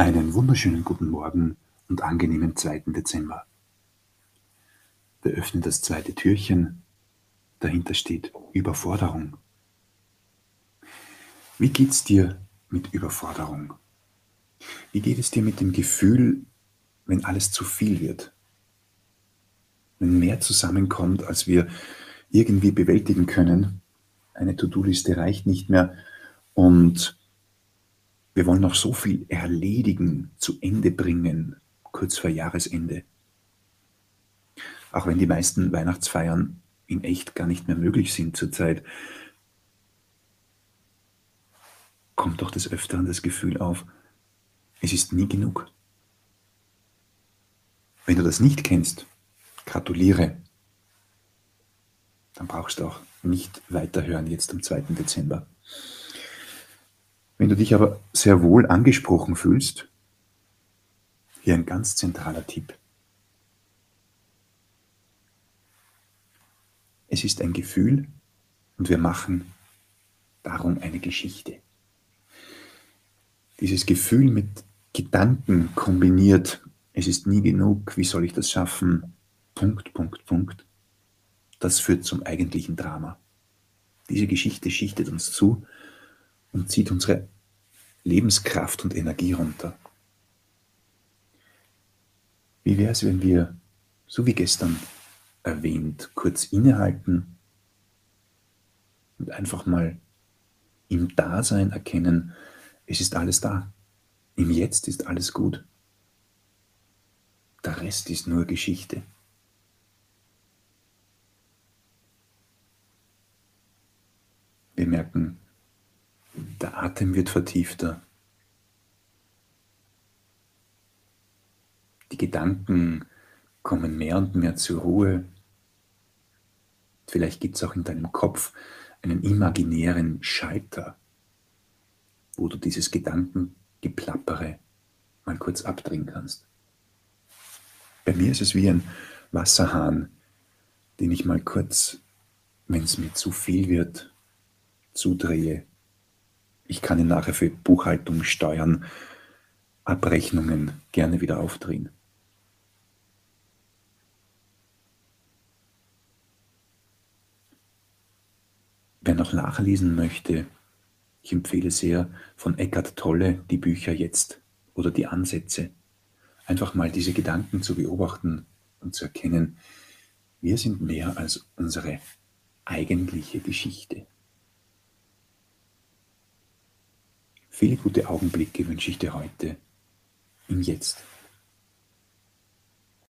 Einen wunderschönen guten Morgen und angenehmen 2. Dezember. Wir öffnen das zweite Türchen. Dahinter steht Überforderung. Wie geht's dir mit Überforderung? Wie geht es dir mit dem Gefühl, wenn alles zu viel wird? Wenn mehr zusammenkommt, als wir irgendwie bewältigen können? Eine To-Do-Liste reicht nicht mehr und wir wollen noch so viel erledigen, zu Ende bringen, kurz vor Jahresende. Auch wenn die meisten Weihnachtsfeiern in echt gar nicht mehr möglich sind zurzeit, kommt doch des Öfteren das Gefühl auf, es ist nie genug. Wenn du das nicht kennst, gratuliere. Dann brauchst du auch nicht weiterhören jetzt am 2. Dezember. Wenn du dich aber sehr wohl angesprochen fühlst, hier ein ganz zentraler Tipp. Es ist ein Gefühl und wir machen darum eine Geschichte. Dieses Gefühl mit Gedanken kombiniert, es ist nie genug, wie soll ich das schaffen, Punkt, Punkt, Punkt, das führt zum eigentlichen Drama. Diese Geschichte schichtet uns zu und zieht unsere Lebenskraft und Energie runter. Wie wäre es, wenn wir, so wie gestern erwähnt, kurz innehalten und einfach mal im Dasein erkennen, es ist alles da. Im Jetzt ist alles gut. Der Rest ist nur Geschichte. Wir merken, der Atem wird vertiefter. Die Gedanken kommen mehr und mehr zur Ruhe. Vielleicht gibt es auch in deinem Kopf einen imaginären Schalter, wo du dieses Gedankengeplappere mal kurz abdrehen kannst. Bei mir ist es wie ein Wasserhahn, den ich mal kurz, wenn es mir zu viel wird, zudrehe ich kann ihn nachher für Buchhaltung, Steuern, Abrechnungen gerne wieder aufdrehen. Wer noch nachlesen möchte, ich empfehle sehr von Eckhart Tolle die Bücher jetzt oder die Ansätze. Einfach mal diese Gedanken zu beobachten und zu erkennen, wir sind mehr als unsere eigentliche Geschichte. Viele gute Augenblicke wünsche ich dir heute im Jetzt.